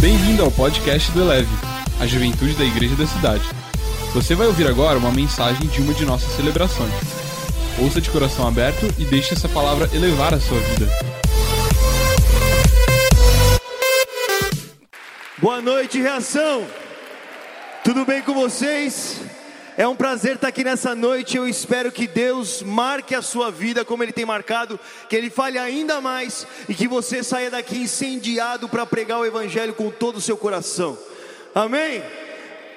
Bem-vindo ao podcast do Eleve, a juventude da igreja da cidade. Você vai ouvir agora uma mensagem de uma de nossas celebrações. Ouça de coração aberto e deixe essa palavra elevar a sua vida. Boa noite, reação. Tudo bem com vocês? É um prazer estar aqui nessa noite. Eu espero que Deus marque a sua vida como Ele tem marcado, que Ele fale ainda mais e que você saia daqui incendiado para pregar o Evangelho com todo o seu coração. Amém?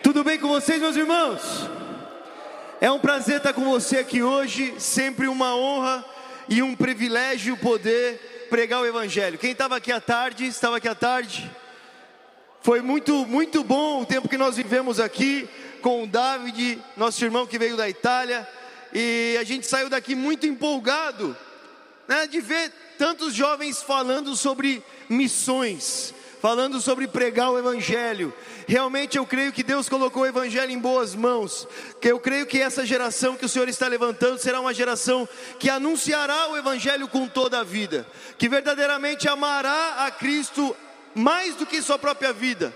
Tudo bem com vocês, meus irmãos? É um prazer estar com você aqui hoje, sempre uma honra e um privilégio poder pregar o Evangelho. Quem estava aqui à tarde, estava aqui à tarde. Foi muito, muito bom o tempo que nós vivemos aqui com o David, nosso irmão que veio da Itália, e a gente saiu daqui muito empolgado, né, de ver tantos jovens falando sobre missões, falando sobre pregar o Evangelho. Realmente eu creio que Deus colocou o Evangelho em boas mãos. Que eu creio que essa geração que o Senhor está levantando será uma geração que anunciará o Evangelho com toda a vida, que verdadeiramente amará a Cristo mais do que sua própria vida.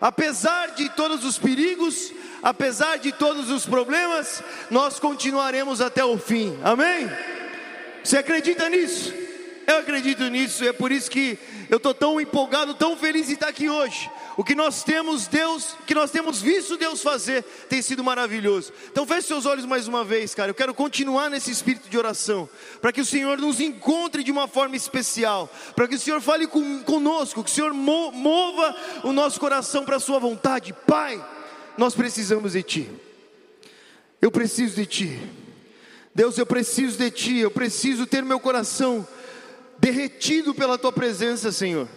Apesar de todos os perigos, apesar de todos os problemas, nós continuaremos até o fim. Amém? Você acredita nisso? Eu acredito nisso, é por isso que eu estou tão empolgado, tão feliz de estar aqui hoje. O que nós temos, Deus, o que nós temos visto Deus fazer, tem sido maravilhoso. Então feche seus olhos mais uma vez, cara. Eu quero continuar nesse espírito de oração, para que o Senhor nos encontre de uma forma especial, para que o Senhor fale com, conosco, que o Senhor mova o nosso coração para a Sua vontade. Pai, nós precisamos de Ti. Eu preciso de Ti. Deus, eu preciso de Ti. Eu preciso ter meu coração derretido pela Tua presença, Senhor.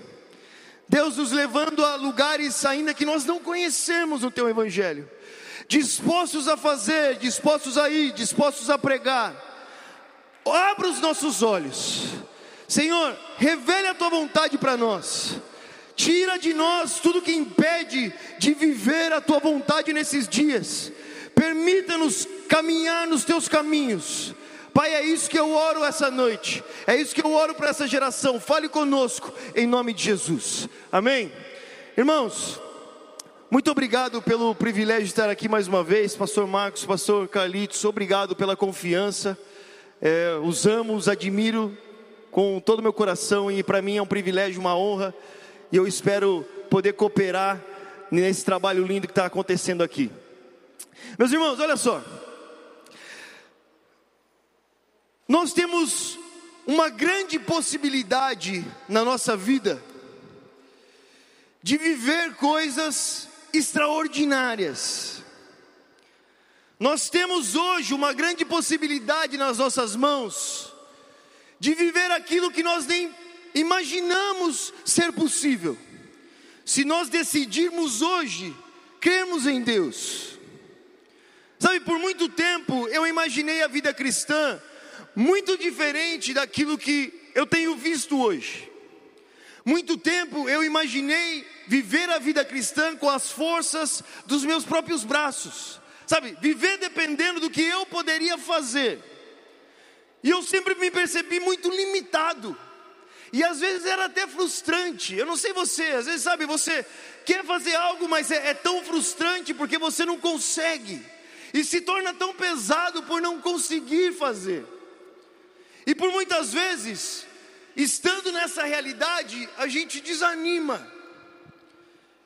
Deus nos levando a lugares ainda que nós não conhecemos no Teu Evangelho. Dispostos a fazer, dispostos a ir, dispostos a pregar. Abra os nossos olhos. Senhor, revele a Tua vontade para nós. Tira de nós tudo que impede de viver a tua vontade nesses dias. Permita-nos caminhar nos teus caminhos. Pai, é isso que eu oro essa noite. É isso que eu oro para essa geração. Fale conosco em nome de Jesus. Amém. Irmãos, muito obrigado pelo privilégio de estar aqui mais uma vez, Pastor Marcos, Pastor Carlitos. Obrigado pela confiança. É, os amo, os admiro com todo o meu coração e para mim é um privilégio, uma honra e eu espero poder cooperar nesse trabalho lindo que está acontecendo aqui. Meus irmãos, olha só. Nós temos uma grande possibilidade na nossa vida de viver coisas extraordinárias. Nós temos hoje uma grande possibilidade nas nossas mãos de viver aquilo que nós nem imaginamos ser possível, se nós decidirmos hoje crermos em Deus. Sabe, por muito tempo eu imaginei a vida cristã muito diferente daquilo que eu tenho visto hoje. Muito tempo eu imaginei viver a vida cristã com as forças dos meus próprios braços, sabe, viver dependendo do que eu poderia fazer. E eu sempre me percebi muito limitado. E às vezes era até frustrante. Eu não sei você, às vezes sabe, você quer fazer algo, mas é, é tão frustrante porque você não consegue. E se torna tão pesado por não conseguir fazer. E por muitas vezes, estando nessa realidade, a gente desanima.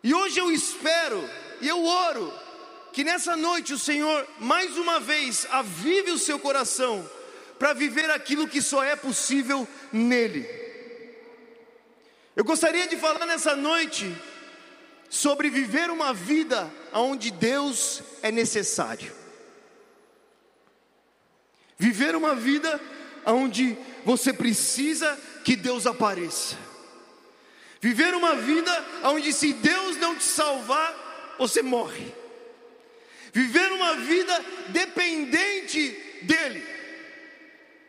E hoje eu espero e eu oro que nessa noite o Senhor mais uma vez avive o seu coração para viver aquilo que só é possível nele. Eu gostaria de falar nessa noite sobre viver uma vida onde Deus é necessário. Viver uma vida onde você precisa que Deus apareça. Viver uma vida onde se Deus não te salvar, você morre. Viver uma vida dependente dEle.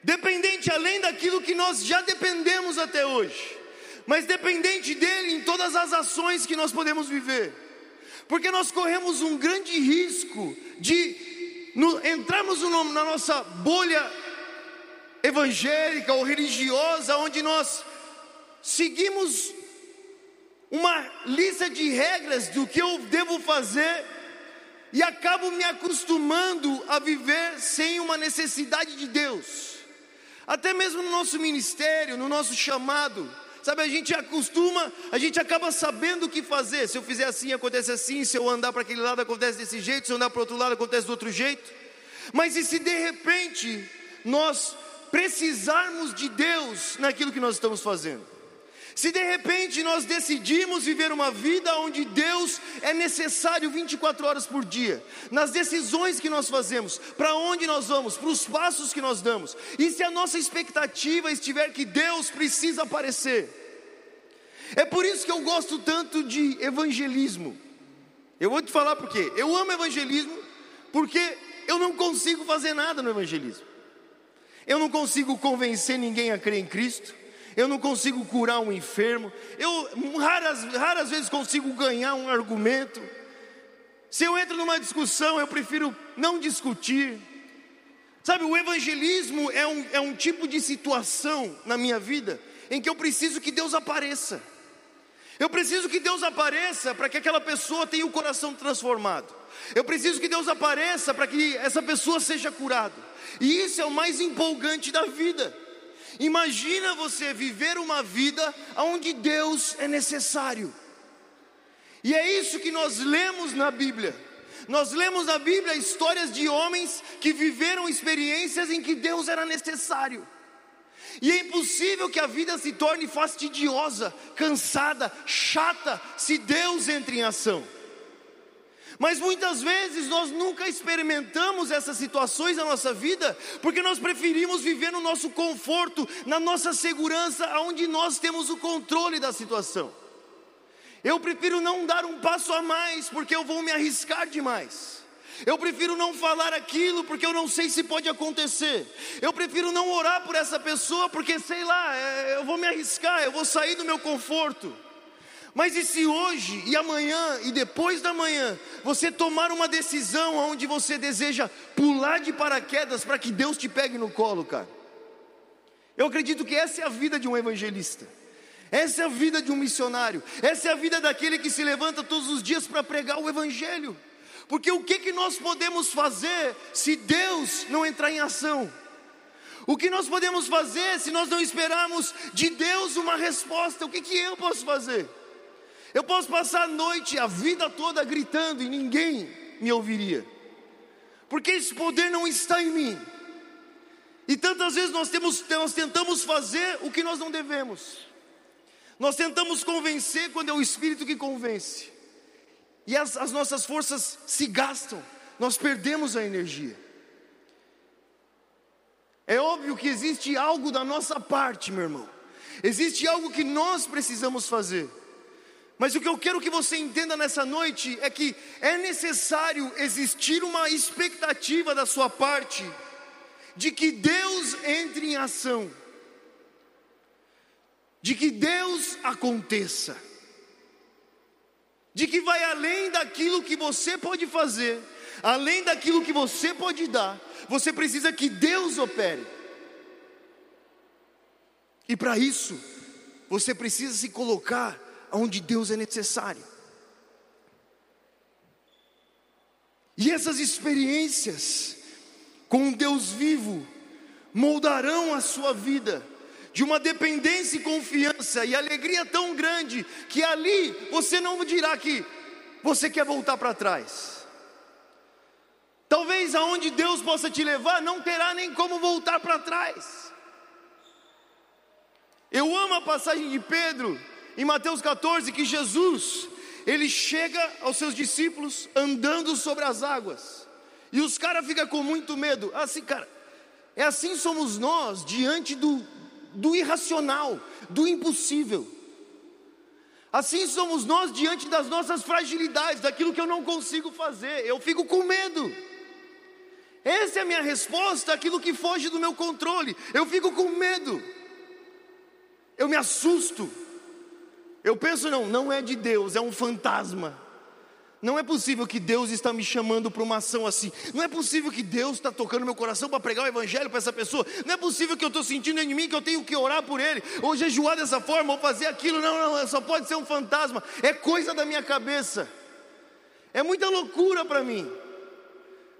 Dependente além daquilo que nós já dependemos até hoje mas dependente dele em todas as ações que nós podemos viver, porque nós corremos um grande risco de no, entrarmos no, na nossa bolha evangélica ou religiosa, onde nós seguimos uma lista de regras do que eu devo fazer e acabo me acostumando a viver sem uma necessidade de Deus. Até mesmo no nosso ministério, no nosso chamado, sabe, a gente acostuma, a gente acaba sabendo o que fazer. Se eu fizer assim, acontece assim, se eu andar para aquele lado, acontece desse jeito, se eu andar para outro lado, acontece do outro jeito. Mas e se de repente nós precisarmos de Deus naquilo que nós estamos fazendo? Se de repente nós decidimos viver uma vida onde Deus é necessário 24 horas por dia, nas decisões que nós fazemos, para onde nós vamos, para os passos que nós damos, e se a nossa expectativa estiver que Deus precisa aparecer, é por isso que eu gosto tanto de evangelismo. Eu vou te falar por quê. Eu amo evangelismo porque eu não consigo fazer nada no evangelismo. Eu não consigo convencer ninguém a crer em Cristo eu não consigo curar um enfermo, eu raras, raras vezes consigo ganhar um argumento. Se eu entro numa discussão, eu prefiro não discutir. Sabe, o evangelismo é um, é um tipo de situação na minha vida em que eu preciso que Deus apareça. Eu preciso que Deus apareça para que aquela pessoa tenha o coração transformado. Eu preciso que Deus apareça para que essa pessoa seja curada. E isso é o mais empolgante da vida. Imagina você viver uma vida onde Deus é necessário. E é isso que nós lemos na Bíblia. Nós lemos na Bíblia histórias de homens que viveram experiências em que Deus era necessário. E é impossível que a vida se torne fastidiosa, cansada, chata, se Deus entra em ação. Mas muitas vezes nós nunca experimentamos essas situações na nossa vida, porque nós preferimos viver no nosso conforto, na nossa segurança, onde nós temos o controle da situação. Eu prefiro não dar um passo a mais, porque eu vou me arriscar demais. Eu prefiro não falar aquilo porque eu não sei se pode acontecer. Eu prefiro não orar por essa pessoa porque sei lá, é, eu vou me arriscar, eu vou sair do meu conforto. Mas e se hoje e amanhã e depois da manhã você tomar uma decisão onde você deseja pular de paraquedas para que Deus te pegue no colo, cara? Eu acredito que essa é a vida de um evangelista. Essa é a vida de um missionário. Essa é a vida daquele que se levanta todos os dias para pregar o evangelho. Porque o que que nós podemos fazer se Deus não entrar em ação? O que nós podemos fazer se nós não esperarmos de Deus uma resposta? O que que eu posso fazer? Eu posso passar a noite, a vida toda gritando e ninguém me ouviria, porque esse poder não está em mim. E tantas vezes nós, temos, nós tentamos fazer o que nós não devemos, nós tentamos convencer quando é o Espírito que convence, e as, as nossas forças se gastam, nós perdemos a energia. É óbvio que existe algo da nossa parte, meu irmão, existe algo que nós precisamos fazer. Mas o que eu quero que você entenda nessa noite é que é necessário existir uma expectativa da sua parte de que Deus entre em ação, de que Deus aconteça, de que vai além daquilo que você pode fazer, além daquilo que você pode dar, você precisa que Deus opere. E para isso, você precisa se colocar onde Deus é necessário. E essas experiências com Deus vivo moldarão a sua vida de uma dependência e confiança e alegria tão grande que ali você não dirá que você quer voltar para trás. Talvez aonde Deus possa te levar não terá nem como voltar para trás. Eu amo a passagem de Pedro em Mateus 14 que Jesus, ele chega aos seus discípulos andando sobre as águas. E os caras ficam com muito medo. Assim, cara, é assim somos nós diante do, do irracional, do impossível. Assim somos nós diante das nossas fragilidades, daquilo que eu não consigo fazer. Eu fico com medo. Essa é a minha resposta àquilo que foge do meu controle. Eu fico com medo. Eu me assusto. Eu penso, não, não é de Deus, é um fantasma. Não é possível que Deus está me chamando para uma ação assim. Não é possível que Deus está tocando meu coração para pregar o evangelho para essa pessoa. Não é possível que eu estou sentindo em mim que eu tenho que orar por ele, ou jejuar dessa forma, ou fazer aquilo. Não, não, só pode ser um fantasma. É coisa da minha cabeça. É muita loucura para mim.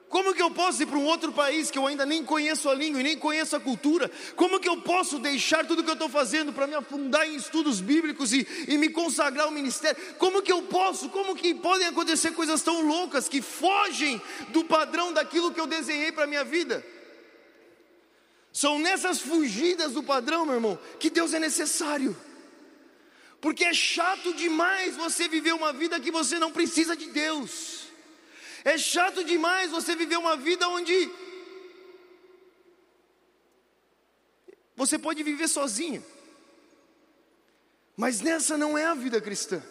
Como que eu posso ir para um outro país que eu ainda nem conheço a língua e nem conheço a cultura? Como que eu posso deixar tudo que eu estou fazendo para me afundar em estudos bíblicos e, e me consagrar ao ministério? Como que eu posso? Como que podem acontecer coisas tão loucas que fogem do padrão daquilo que eu desenhei para a minha vida? São nessas fugidas do padrão, meu irmão, que Deus é necessário. Porque é chato demais você viver uma vida que você não precisa de Deus. É chato demais você viver uma vida onde você pode viver sozinho. Mas nessa não é a vida cristã.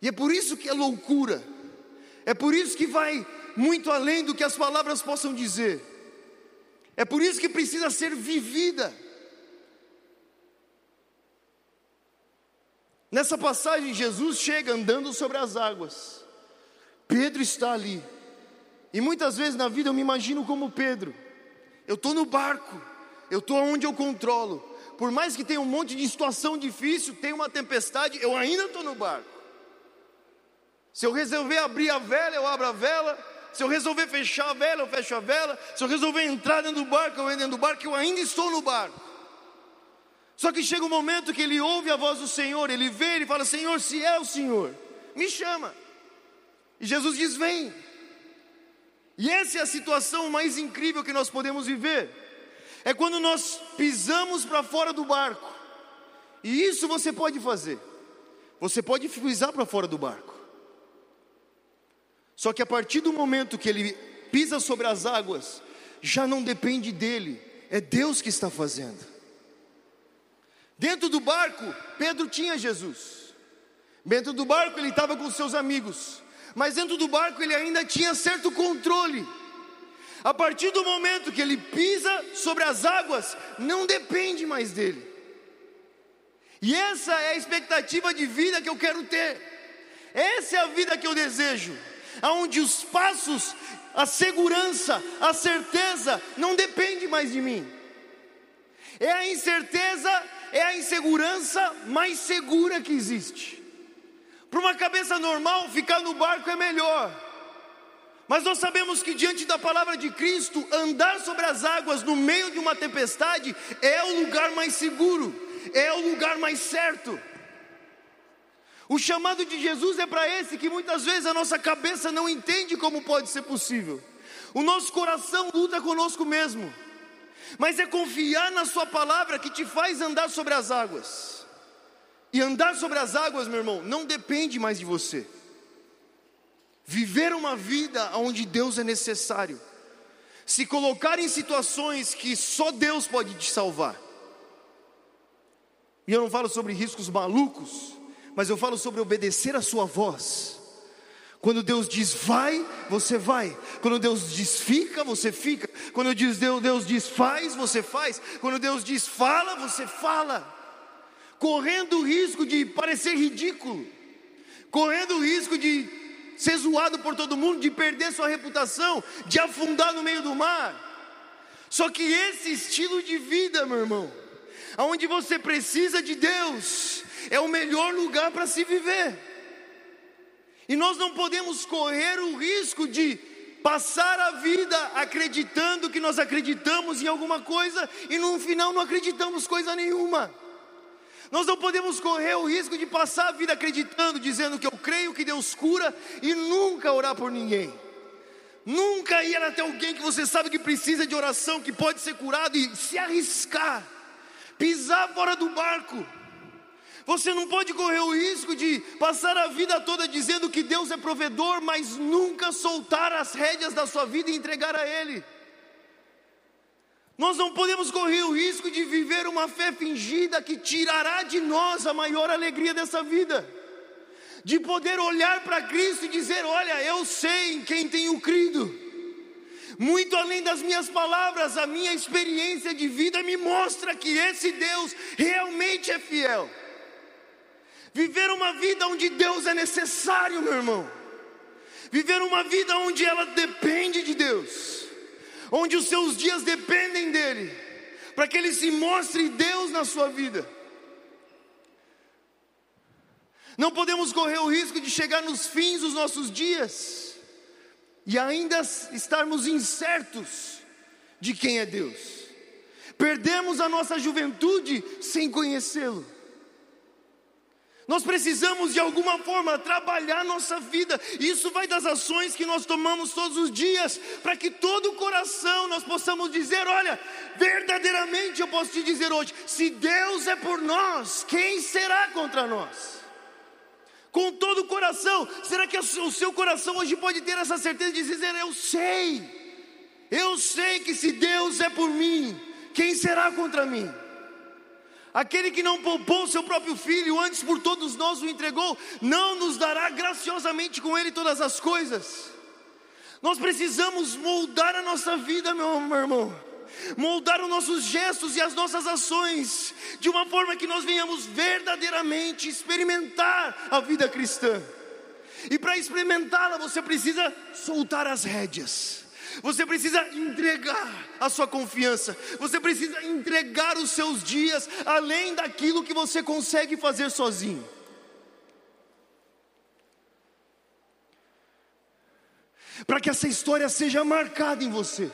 E é por isso que é loucura. É por isso que vai muito além do que as palavras possam dizer. É por isso que precisa ser vivida. Nessa passagem, Jesus chega andando sobre as águas. Pedro está ali. E muitas vezes na vida eu me imagino como Pedro. Eu estou no barco, eu estou onde eu controlo. Por mais que tenha um monte de situação difícil, tem uma tempestade, eu ainda estou no barco. Se eu resolver abrir a vela, eu abro a vela. Se eu resolver fechar a vela, eu fecho a vela. Se eu resolver entrar dentro do barco, eu entro dentro do barco, eu ainda estou no barco. Só que chega um momento que ele ouve a voz do Senhor, ele vê, ele fala: Senhor, se é o Senhor, me chama. E Jesus diz: Vem. E essa é a situação mais incrível que nós podemos viver. É quando nós pisamos para fora do barco. E isso você pode fazer. Você pode pisar para fora do barco. Só que a partir do momento que ele pisa sobre as águas, já não depende dele, é Deus que está fazendo. Dentro do barco, Pedro tinha Jesus. Dentro do barco, ele estava com seus amigos mas dentro do barco ele ainda tinha certo controle. A partir do momento que ele pisa sobre as águas, não depende mais dele. E essa é a expectativa de vida que eu quero ter. Essa é a vida que eu desejo, aonde os passos, a segurança, a certeza não depende mais de mim. É a incerteza, é a insegurança mais segura que existe. Para uma cabeça normal, ficar no barco é melhor. Mas nós sabemos que diante da palavra de Cristo, andar sobre as águas no meio de uma tempestade é o lugar mais seguro, é o lugar mais certo. O chamado de Jesus é para esse que muitas vezes a nossa cabeça não entende como pode ser possível. O nosso coração luta conosco mesmo. Mas é confiar na sua palavra que te faz andar sobre as águas. E andar sobre as águas, meu irmão, não depende mais de você. Viver uma vida onde Deus é necessário. Se colocar em situações que só Deus pode te salvar. E eu não falo sobre riscos malucos, mas eu falo sobre obedecer a sua voz. Quando Deus diz vai, você vai. Quando Deus diz fica, você fica. Quando Deus, Deus diz faz, você faz. Quando Deus diz fala, você fala correndo o risco de parecer ridículo, correndo o risco de ser zoado por todo mundo, de perder sua reputação, de afundar no meio do mar. Só que esse estilo de vida, meu irmão, aonde você precisa de Deus, é o melhor lugar para se viver. E nós não podemos correr o risco de passar a vida acreditando que nós acreditamos em alguma coisa e no final não acreditamos coisa nenhuma. Nós não podemos correr o risco de passar a vida acreditando, dizendo que eu creio que Deus cura e nunca orar por ninguém. Nunca ir até alguém que você sabe que precisa de oração, que pode ser curado e se arriscar, pisar fora do barco. Você não pode correr o risco de passar a vida toda dizendo que Deus é provedor, mas nunca soltar as rédeas da sua vida e entregar a Ele. Nós não podemos correr o risco de viver uma fé fingida que tirará de nós a maior alegria dessa vida. De poder olhar para Cristo e dizer: Olha, eu sei em quem tenho crido. Muito além das minhas palavras, a minha experiência de vida me mostra que esse Deus realmente é fiel. Viver uma vida onde Deus é necessário, meu irmão. Viver uma vida onde ela depende de Deus, onde os seus dias dependem dEle, para que Ele se mostre Deus na sua vida. Não podemos correr o risco de chegar nos fins dos nossos dias e ainda estarmos incertos de quem é Deus. Perdemos a nossa juventude sem conhecê-lo. Nós precisamos de alguma forma trabalhar nossa vida. Isso vai das ações que nós tomamos todos os dias, para que todo o coração nós possamos dizer: olha, verdadeiramente eu posso te dizer hoje, se Deus é por nós, quem será contra nós? Com todo o coração, será que o seu coração hoje pode ter essa certeza de dizer: eu sei, eu sei que se Deus é por mim, quem será contra mim? Aquele que não poupou seu próprio filho, antes por todos nós o entregou, não nos dará graciosamente com ele todas as coisas. Nós precisamos moldar a nossa vida, meu, meu irmão, moldar os nossos gestos e as nossas ações, de uma forma que nós venhamos verdadeiramente experimentar a vida cristã. E para experimentá-la, você precisa soltar as rédeas. Você precisa entregar a sua confiança, você precisa entregar os seus dias além daquilo que você consegue fazer sozinho. Para que essa história seja marcada em você,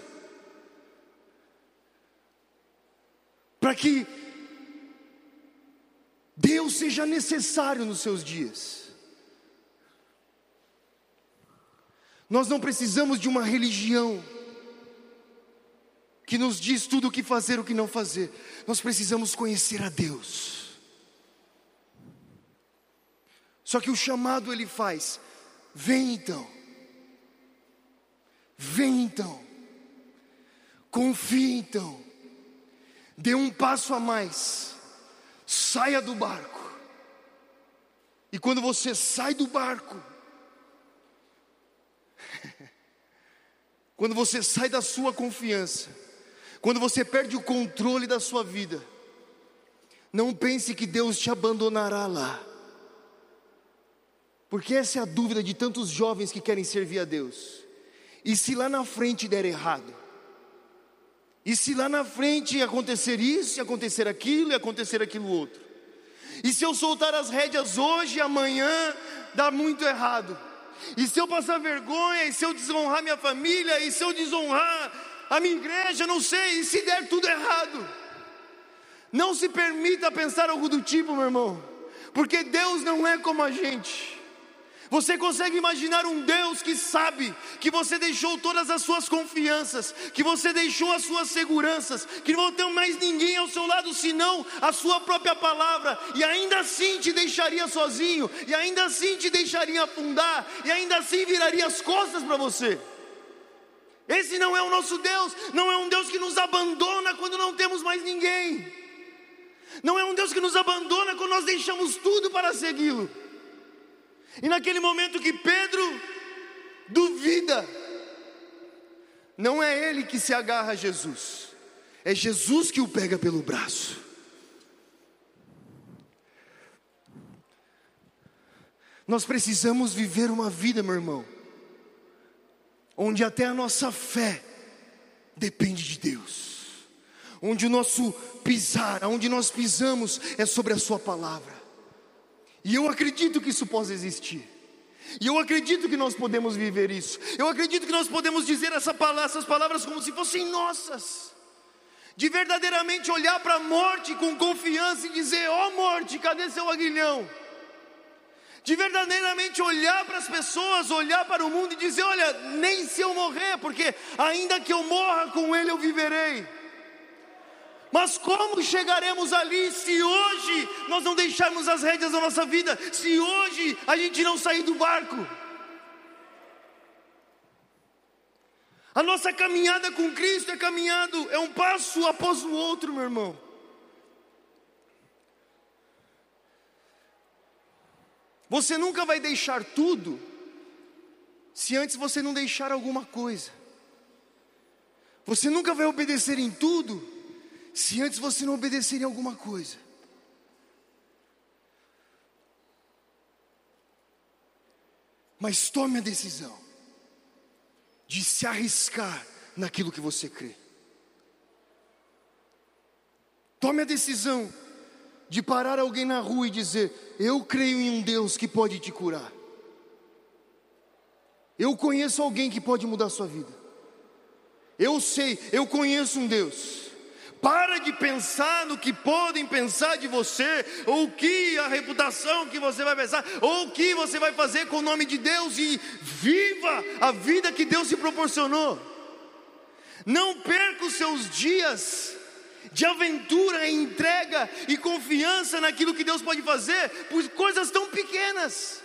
para que Deus seja necessário nos seus dias. Nós não precisamos de uma religião que nos diz tudo o que fazer, o que não fazer. Nós precisamos conhecer a Deus. Só que o chamado ele faz: vem então, vem então, confie então, dê um passo a mais, saia do barco. E quando você sai do barco, Quando você sai da sua confiança, quando você perde o controle da sua vida, não pense que Deus te abandonará lá. Porque essa é a dúvida de tantos jovens que querem servir a Deus. E se lá na frente der errado? E se lá na frente acontecer isso, e acontecer aquilo, e acontecer aquilo outro? E se eu soltar as rédeas hoje, amanhã, dá muito errado? E se eu passar vergonha, e se eu desonrar minha família, e se eu desonrar a minha igreja, não sei, e se der tudo errado. Não se permita pensar algo do tipo, meu irmão, porque Deus não é como a gente. Você consegue imaginar um Deus que sabe que você deixou todas as suas confianças, que você deixou as suas seguranças, que não tem mais ninguém ao seu lado senão a sua própria palavra, e ainda assim te deixaria sozinho, e ainda assim te deixaria afundar, e ainda assim viraria as costas para você. Esse não é o nosso Deus, não é um Deus que nos abandona quando não temos mais ninguém, não é um Deus que nos abandona quando nós deixamos tudo para segui-lo. E naquele momento que Pedro duvida, não é ele que se agarra a Jesus, é Jesus que o pega pelo braço. Nós precisamos viver uma vida, meu irmão, onde até a nossa fé depende de Deus, onde o nosso pisar, onde nós pisamos é sobre a Sua palavra. E eu acredito que isso possa existir. E eu acredito que nós podemos viver isso. Eu acredito que nós podemos dizer essa palavra, essas palavras como se fossem nossas. De verdadeiramente olhar para a morte com confiança e dizer: Ó oh, morte, cadê seu aguilhão? De verdadeiramente olhar para as pessoas, olhar para o mundo e dizer: Olha, nem se eu morrer, porque ainda que eu morra com ele eu viverei. Mas como chegaremos ali se hoje nós não deixarmos as rédeas da nossa vida? Se hoje a gente não sair do barco? A nossa caminhada com Cristo é caminhado, é um passo após o outro, meu irmão. Você nunca vai deixar tudo se antes você não deixar alguma coisa. Você nunca vai obedecer em tudo se antes você não obedecer em alguma coisa. Mas tome a decisão de se arriscar naquilo que você crê. Tome a decisão de parar alguém na rua e dizer: Eu creio em um Deus que pode te curar. Eu conheço alguém que pode mudar a sua vida. Eu sei, eu conheço um Deus. Para de pensar no que podem pensar de você, ou que a reputação que você vai pensar, ou o que você vai fazer com o nome de Deus e viva a vida que Deus te proporcionou. Não perca os seus dias de aventura, entrega e confiança naquilo que Deus pode fazer por coisas tão pequenas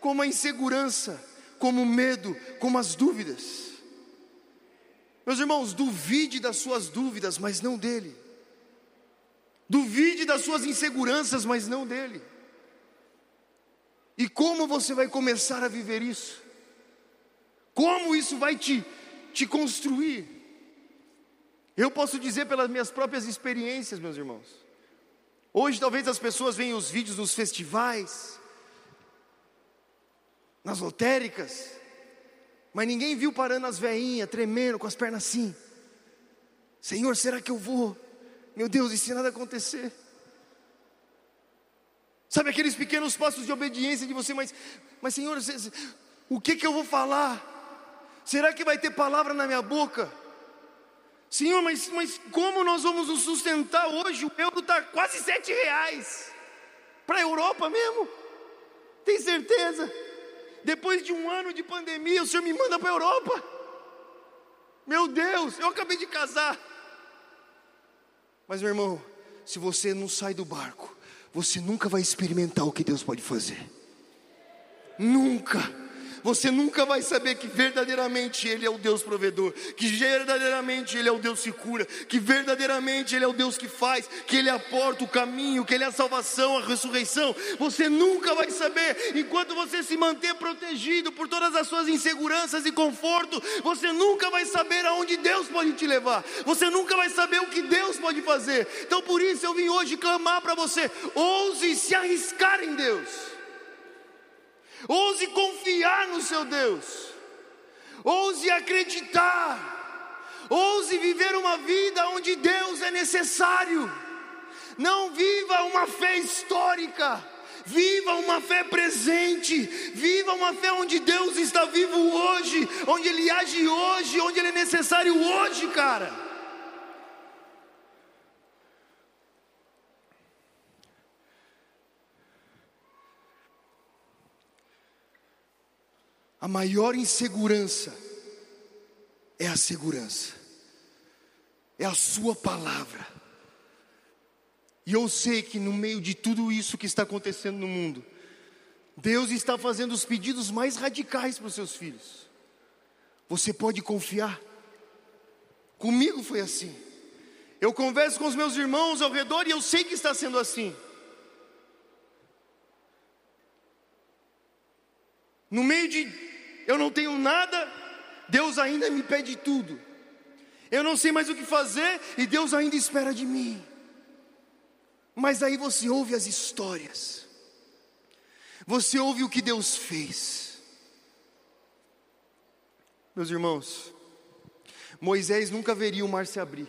como a insegurança, como o medo, como as dúvidas. Meus irmãos, duvide das suas dúvidas, mas não dele. Duvide das suas inseguranças, mas não dele. E como você vai começar a viver isso? Como isso vai te, te construir? Eu posso dizer pelas minhas próprias experiências, meus irmãos. Hoje talvez as pessoas veem os vídeos nos festivais, nas lotéricas, mas ninguém viu parando as veinhas, tremendo, com as pernas assim. Senhor, será que eu vou? Meu Deus, e se nada acontecer? Sabe aqueles pequenos passos de obediência de você, mas, mas Senhor, o que que eu vou falar? Será que vai ter palavra na minha boca? Senhor, mas, mas como nós vamos nos sustentar hoje? O euro está quase sete reais. Para a Europa mesmo? Tem certeza? Depois de um ano de pandemia, o Senhor me manda para a Europa. Meu Deus, eu acabei de casar. Mas meu irmão, se você não sai do barco, você nunca vai experimentar o que Deus pode fazer. Nunca você nunca vai saber que verdadeiramente Ele é o Deus provedor, que verdadeiramente Ele é o Deus que cura, que verdadeiramente Ele é o Deus que faz, que Ele aporta o caminho, que Ele é a salvação, a ressurreição. Você nunca vai saber, enquanto você se manter protegido por todas as suas inseguranças e conforto, você nunca vai saber aonde Deus pode te levar, você nunca vai saber o que Deus pode fazer. Então por isso eu vim hoje clamar para você: ouse se arriscar em Deus. Ouse confiar no seu Deus. Ouse acreditar. Ouse viver uma vida onde Deus é necessário. Não viva uma fé histórica. Viva uma fé presente, viva uma fé onde Deus está vivo hoje, onde Ele age hoje, onde Ele é necessário hoje, cara. A maior insegurança é a segurança, é a Sua palavra. E eu sei que no meio de tudo isso que está acontecendo no mundo, Deus está fazendo os pedidos mais radicais para os seus filhos. Você pode confiar. Comigo foi assim. Eu converso com os meus irmãos ao redor e eu sei que está sendo assim. No meio de eu não tenho nada, Deus ainda me pede tudo. Eu não sei mais o que fazer e Deus ainda espera de mim. Mas aí você ouve as histórias, você ouve o que Deus fez. Meus irmãos, Moisés nunca veria o mar se abrir,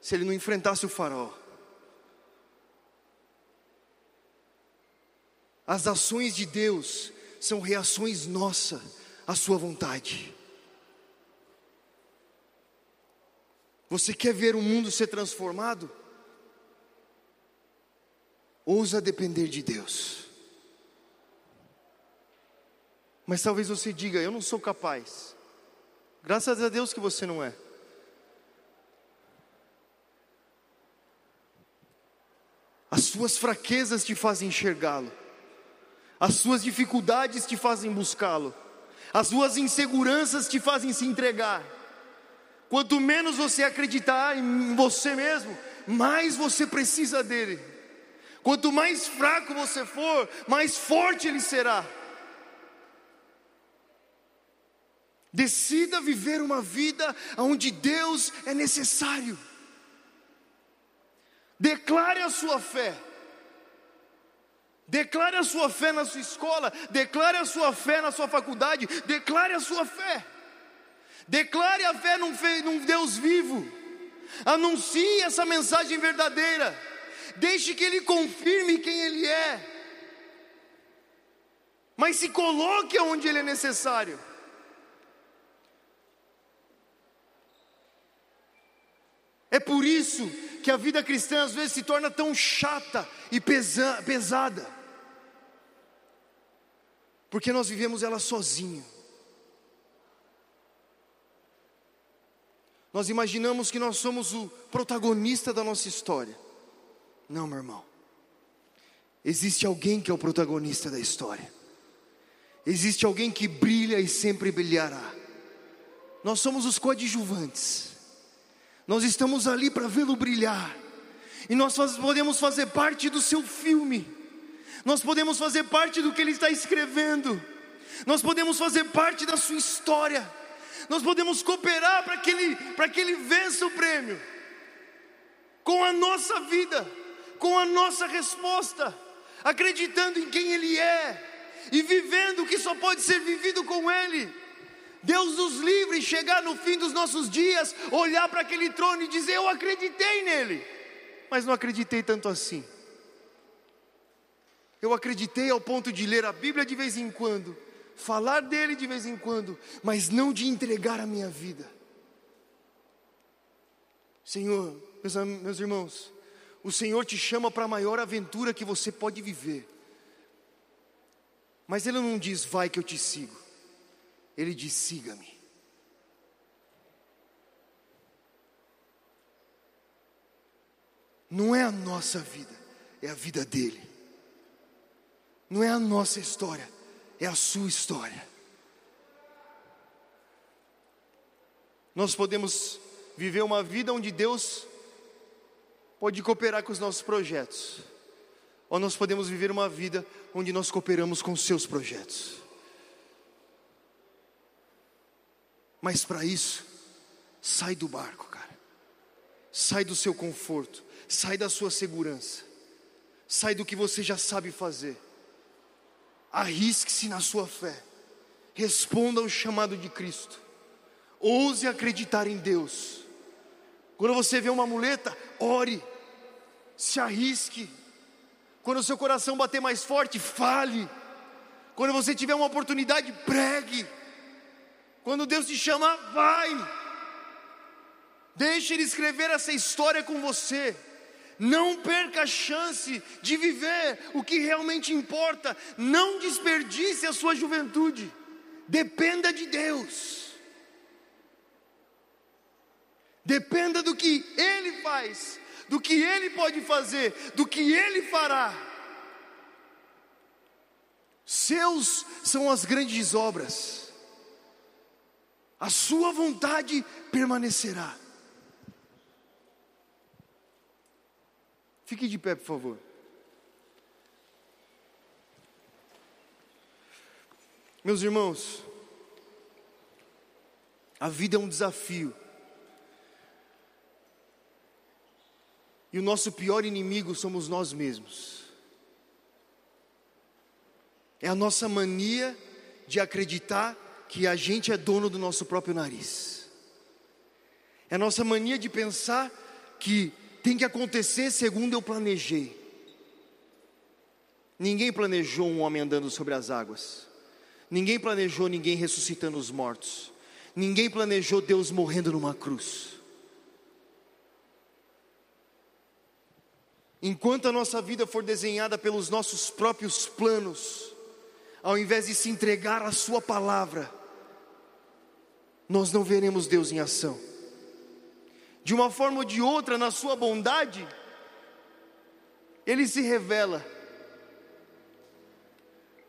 se ele não enfrentasse o faraó. As ações de Deus são reações nossas a sua vontade. Você quer ver o mundo ser transformado? Ousa depender de Deus. Mas talvez você diga: Eu não sou capaz. Graças a Deus que você não é. As suas fraquezas te fazem enxergá-lo, as suas dificuldades te fazem buscá-lo as suas inseguranças te fazem se entregar. Quanto menos você acreditar em você mesmo, mais você precisa dele. Quanto mais fraco você for, mais forte ele será. Decida viver uma vida onde Deus é necessário. Declare a sua fé. Declare a sua fé na sua escola, declare a sua fé na sua faculdade, declare a sua fé. Declare a fé num, num Deus vivo. Anuncie essa mensagem verdadeira. Deixe que Ele confirme quem Ele é. Mas se coloque onde Ele é necessário. É por isso que a vida cristã às vezes se torna tão chata e pesa pesada. Porque nós vivemos ela sozinho. Nós imaginamos que nós somos o protagonista da nossa história. Não, meu irmão. Existe alguém que é o protagonista da história. Existe alguém que brilha e sempre brilhará. Nós somos os coadjuvantes. Nós estamos ali para vê-lo brilhar. E nós faz, podemos fazer parte do seu filme. Nós podemos fazer parte do que ele está escrevendo. Nós podemos fazer parte da sua história. Nós podemos cooperar para que ele, para que ele vença o prêmio. Com a nossa vida, com a nossa resposta, acreditando em quem ele é e vivendo o que só pode ser vivido com ele. Deus nos livre chegar no fim dos nossos dias, olhar para aquele trono e dizer: Eu acreditei nele, mas não acreditei tanto assim. Eu acreditei ao ponto de ler a Bíblia de vez em quando, falar dele de vez em quando, mas não de entregar a minha vida. Senhor, meus, meus irmãos, o Senhor te chama para a maior aventura que você pode viver. Mas Ele não diz, vai que eu te sigo. Ele diz: siga-me. Não é a nossa vida, é a vida dele. Não é a nossa história, é a sua história. Nós podemos viver uma vida onde Deus pode cooperar com os nossos projetos, ou nós podemos viver uma vida onde nós cooperamos com os seus projetos. Mas para isso, sai do barco, cara. Sai do seu conforto, sai da sua segurança. Sai do que você já sabe fazer. Arrisque-se na sua fé. Responda ao chamado de Cristo. Ouse acreditar em Deus. Quando você vê uma muleta, ore. Se arrisque. Quando o seu coração bater mais forte, fale. Quando você tiver uma oportunidade, pregue. Quando Deus te chama, vai. Deixe Ele escrever essa história com você. Não perca a chance de viver o que realmente importa. Não desperdice a sua juventude. Dependa de Deus. Dependa do que Ele faz, do que Ele pode fazer, do que Ele fará. Seus são as grandes obras a sua vontade permanecerá. Fique de pé, por favor. Meus irmãos, a vida é um desafio. E o nosso pior inimigo somos nós mesmos. É a nossa mania de acreditar que a gente é dono do nosso próprio nariz. É a nossa mania de pensar que tem que acontecer segundo eu planejei. Ninguém planejou um homem andando sobre as águas. Ninguém planejou ninguém ressuscitando os mortos. Ninguém planejou Deus morrendo numa cruz. Enquanto a nossa vida for desenhada pelos nossos próprios planos, ao invés de se entregar à Sua palavra, nós não veremos Deus em ação. De uma forma ou de outra, na Sua bondade, Ele se revela.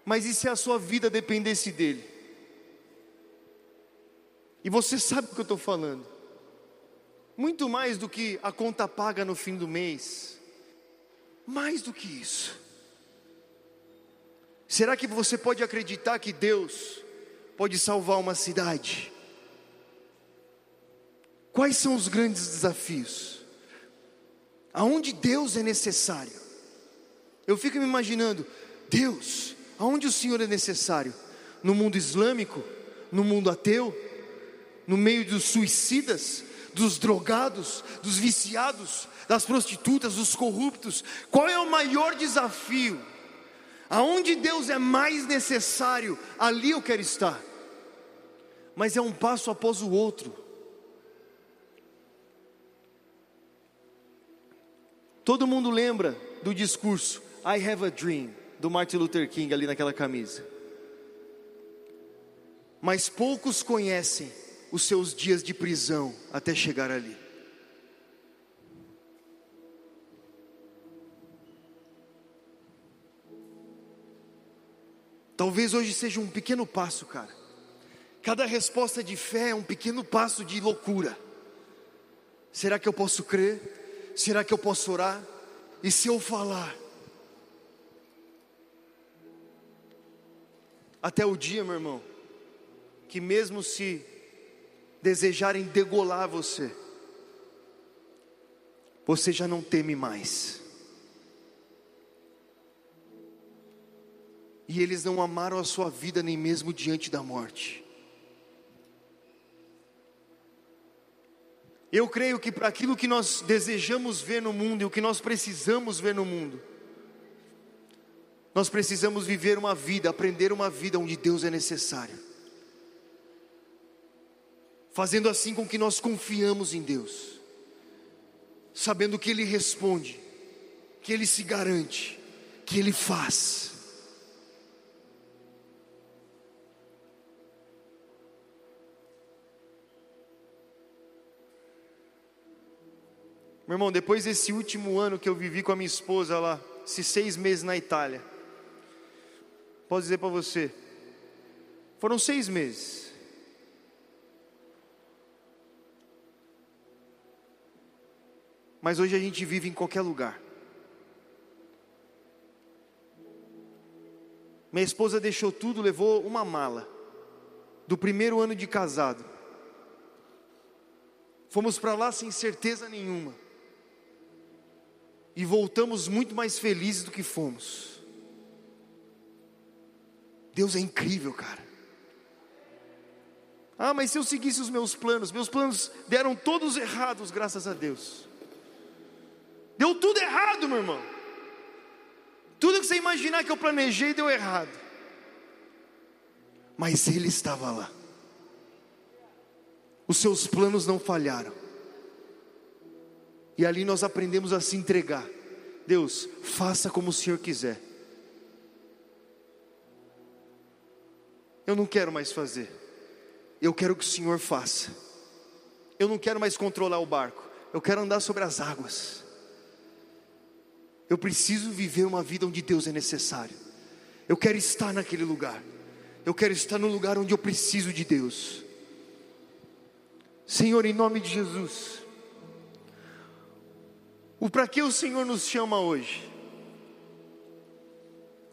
Mas e se a sua vida dependesse dEle? E você sabe o que eu estou falando. Muito mais do que a conta paga no fim do mês. Mais do que isso. Será que você pode acreditar que Deus pode salvar uma cidade? Quais são os grandes desafios? Aonde Deus é necessário? Eu fico me imaginando, Deus, aonde o Senhor é necessário? No mundo islâmico? No mundo ateu? No meio dos suicidas? Dos drogados? Dos viciados? Das prostitutas? Dos corruptos? Qual é o maior desafio? Aonde Deus é mais necessário, ali eu quero estar. Mas é um passo após o outro. Todo mundo lembra do discurso I have a dream do Martin Luther King ali naquela camisa. Mas poucos conhecem os seus dias de prisão até chegar ali. Talvez hoje seja um pequeno passo, cara. Cada resposta de fé é um pequeno passo de loucura. Será que eu posso crer? Será que eu posso orar? E se eu falar? Até o dia, meu irmão, que mesmo se desejarem degolar você, você já não teme mais. E eles não amaram a sua vida nem mesmo diante da morte. Eu creio que para aquilo que nós desejamos ver no mundo e o que nós precisamos ver no mundo, nós precisamos viver uma vida, aprender uma vida onde Deus é necessário. Fazendo assim com que nós confiamos em Deus, sabendo que Ele responde, que Ele se garante, que Ele faz. Meu irmão, depois desse último ano que eu vivi com a minha esposa lá, esses seis meses na Itália, posso dizer para você, foram seis meses. Mas hoje a gente vive em qualquer lugar. Minha esposa deixou tudo, levou uma mala, do primeiro ano de casado. Fomos para lá sem certeza nenhuma e voltamos muito mais felizes do que fomos. Deus é incrível, cara. Ah, mas se eu seguisse os meus planos, meus planos deram todos errados, graças a Deus. Deu tudo errado, meu irmão. Tudo que você imaginar que eu planejei deu errado. Mas Ele estava lá. Os seus planos não falharam. E ali nós aprendemos a se entregar. Deus, faça como o Senhor quiser. Eu não quero mais fazer. Eu quero que o Senhor faça. Eu não quero mais controlar o barco. Eu quero andar sobre as águas. Eu preciso viver uma vida onde Deus é necessário. Eu quero estar naquele lugar. Eu quero estar no lugar onde eu preciso de Deus. Senhor, em nome de Jesus. O para que o Senhor nos chama hoje?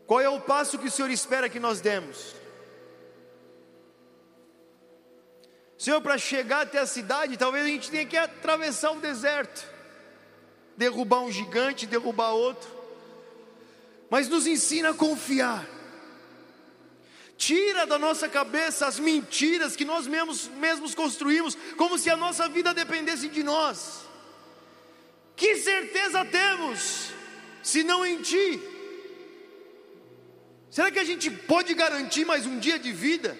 Qual é o passo que o Senhor espera que nós demos? Senhor, para chegar até a cidade, talvez a gente tenha que atravessar um deserto, derrubar um gigante, derrubar outro, mas nos ensina a confiar. Tira da nossa cabeça as mentiras que nós mesmos, mesmos construímos, como se a nossa vida dependesse de nós. Que certeza temos, se não em Ti? Será que a gente pode garantir mais um dia de vida?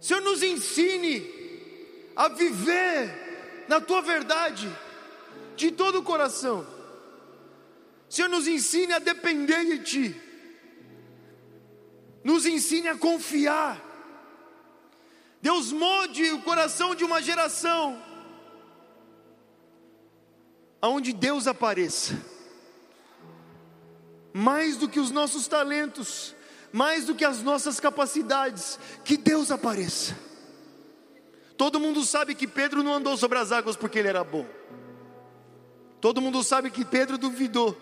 Senhor, nos ensine a viver na Tua verdade, de todo o coração. Senhor, nos ensine a depender de Ti, nos ensine a confiar. Deus molde o coração de uma geração aonde Deus apareça, mais do que os nossos talentos, mais do que as nossas capacidades, que Deus apareça. Todo mundo sabe que Pedro não andou sobre as águas porque ele era bom. Todo mundo sabe que Pedro duvidou.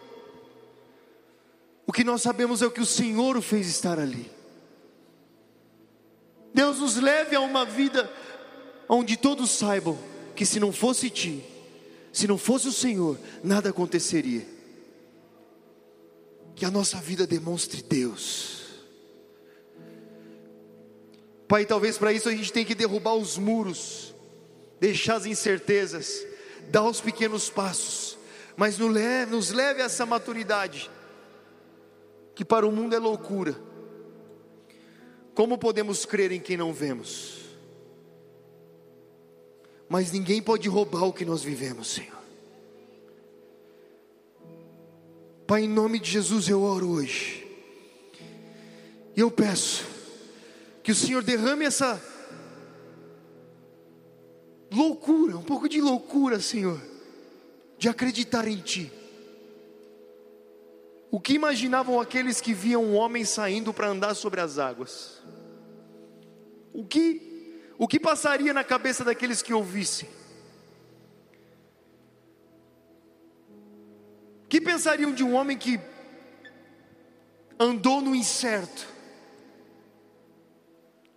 O que nós sabemos é o que o Senhor o fez estar ali. Deus nos leve a uma vida onde todos saibam que se não fosse ti, se não fosse o Senhor, nada aconteceria. que a nossa vida demonstre Deus. Pai, talvez para isso a gente tem que derrubar os muros, deixar as incertezas, dar os pequenos passos, mas nos leve, nos leve a essa maturidade, que para o mundo é loucura. Como podemos crer em quem não vemos? Mas ninguém pode roubar o que nós vivemos, Senhor. Pai, em nome de Jesus eu oro hoje. E eu peço que o Senhor derrame essa loucura, um pouco de loucura, Senhor, de acreditar em Ti. O que imaginavam aqueles que viam um homem saindo para andar sobre as águas? O que, o que passaria na cabeça daqueles que ouvissem? que pensariam de um homem que andou no incerto?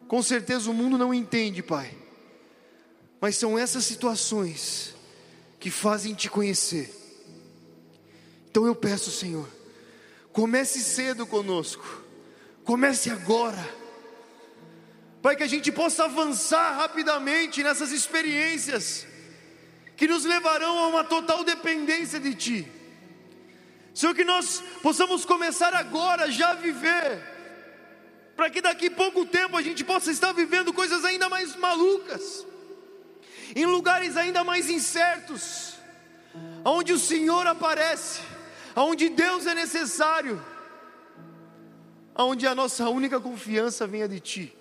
Com certeza o mundo não entende, Pai. Mas são essas situações que fazem te conhecer. Então eu peço, Senhor, comece cedo conosco. Comece agora. Pai, que a gente possa avançar rapidamente nessas experiências que nos levarão a uma total dependência de Ti. Senhor, que nós possamos começar agora já a viver, para que daqui a pouco tempo a gente possa estar vivendo coisas ainda mais malucas, em lugares ainda mais incertos, onde o Senhor aparece, onde Deus é necessário, onde a nossa única confiança venha de Ti.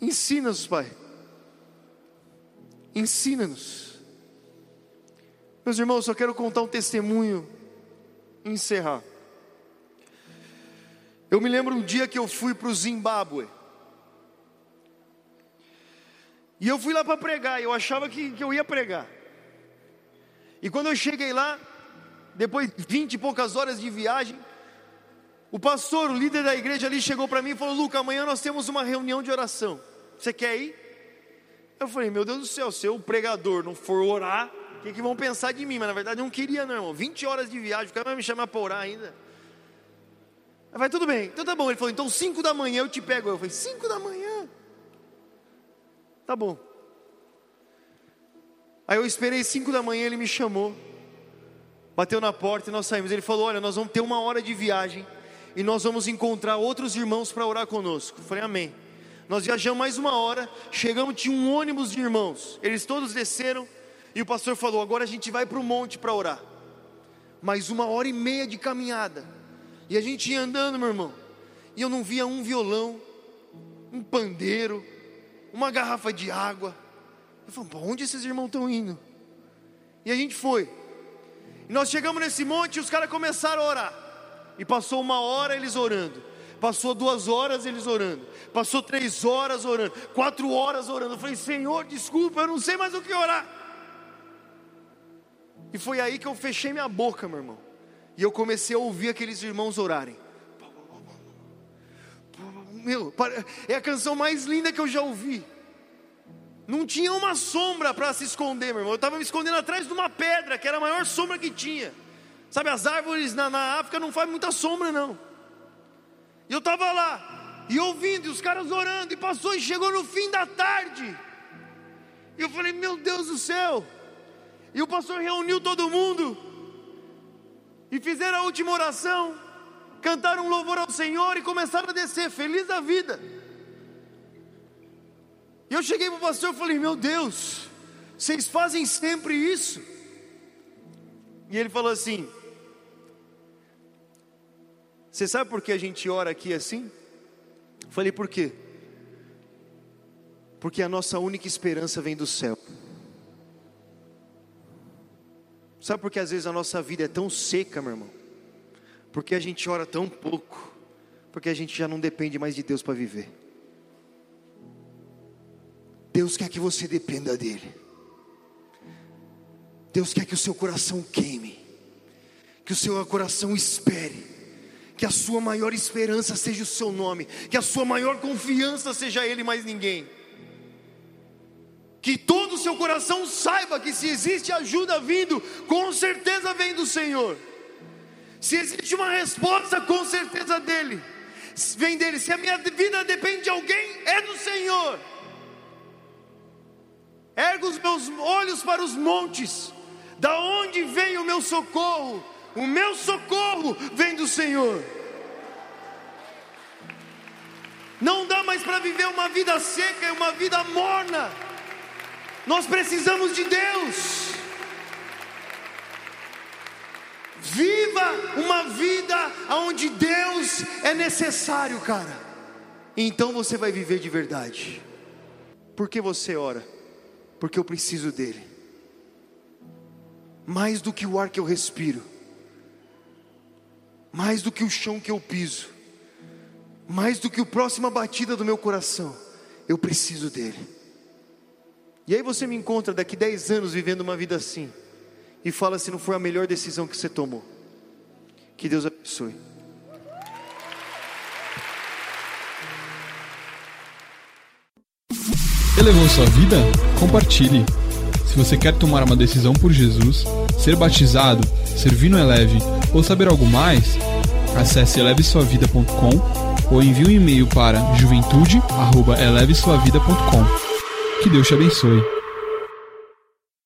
Ensina-nos, Pai. Ensina-nos. Meus irmãos, só quero contar um testemunho e encerrar. Eu me lembro um dia que eu fui para o Zimbábue. E eu fui lá para pregar, eu achava que, que eu ia pregar. E quando eu cheguei lá, depois de vinte e poucas horas de viagem, o pastor, o líder da igreja ali, chegou para mim e falou: Luca, amanhã nós temos uma reunião de oração. Você quer ir? Eu falei: Meu Deus do céu, se o pregador não for orar, o que, que, vão pensar de mim? Mas na verdade eu não queria, não, irmão. 20 horas de viagem, o cara vai me chamar para orar ainda. Aí vai, tudo bem, então tá bom. Ele falou, então 5 da manhã eu te pego. Eu falei, 5 da manhã? Tá bom. Aí eu esperei 5 da manhã, ele me chamou, bateu na porta e nós saímos. Ele falou: Olha, nós vamos ter uma hora de viagem e nós vamos encontrar outros irmãos para orar conosco. Eu falei, Amém. Nós viajamos mais uma hora, chegamos, tinha um ônibus de irmãos, eles todos desceram e o pastor falou: agora a gente vai para o monte para orar. Mais uma hora e meia de caminhada. E a gente ia andando, meu irmão. E eu não via um violão, um pandeiro, uma garrafa de água. Eu falei: para onde esses irmãos estão indo? E a gente foi. E nós chegamos nesse monte e os caras começaram a orar. E passou uma hora eles orando. Passou duas horas eles orando. Passou três horas orando. Quatro horas orando. Eu falei: Senhor, desculpa, eu não sei mais o que orar. E foi aí que eu fechei minha boca, meu irmão. E eu comecei a ouvir aqueles irmãos orarem. Meu, é a canção mais linda que eu já ouvi. Não tinha uma sombra para se esconder, meu irmão. Eu estava me escondendo atrás de uma pedra, que era a maior sombra que tinha. Sabe, as árvores na, na África não fazem muita sombra, não. Eu estava lá, e ouvindo, e os caras orando, e passou e chegou no fim da tarde. E eu falei, meu Deus do céu, e o pastor reuniu todo mundo e fizeram a última oração, cantaram um louvor ao Senhor e começaram a descer, feliz da vida. E eu cheguei para o pastor e falei: Meu Deus, vocês fazem sempre isso? E ele falou assim: Você sabe por que a gente ora aqui assim? Falei: Por quê? Porque a nossa única esperança vem do céu. Sabe por que às vezes a nossa vida é tão seca, meu irmão? Porque a gente ora tão pouco, porque a gente já não depende mais de Deus para viver. Deus quer que você dependa dEle. Deus quer que o seu coração queime, que o seu coração espere, que a sua maior esperança seja o seu nome, que a sua maior confiança seja Ele mais ninguém que todo o seu coração saiba que se existe ajuda vindo, com certeza vem do Senhor. Se existe uma resposta, com certeza dele. Vem dele. Se a minha vida depende de alguém, é do Senhor. Ergo os meus olhos para os montes. Da onde vem o meu socorro? O meu socorro vem do Senhor. Não dá mais para viver uma vida seca e uma vida morna. Nós precisamos de Deus. Viva uma vida onde Deus é necessário, cara. Então você vai viver de verdade. Por que você ora? Porque eu preciso dele. Mais do que o ar que eu respiro, mais do que o chão que eu piso, mais do que a próxima batida do meu coração, eu preciso dele. E aí você me encontra daqui 10 anos vivendo uma vida assim e fala se não foi a melhor decisão que você tomou. Que Deus abençoe. Elevou sua vida? Compartilhe. Se você quer tomar uma decisão por Jesus, ser batizado, servir no Eleve ou saber algo mais, acesse elevesuavida.com ou envie um e-mail para juventude@elevesuavida.com. Que Deus te abençoe.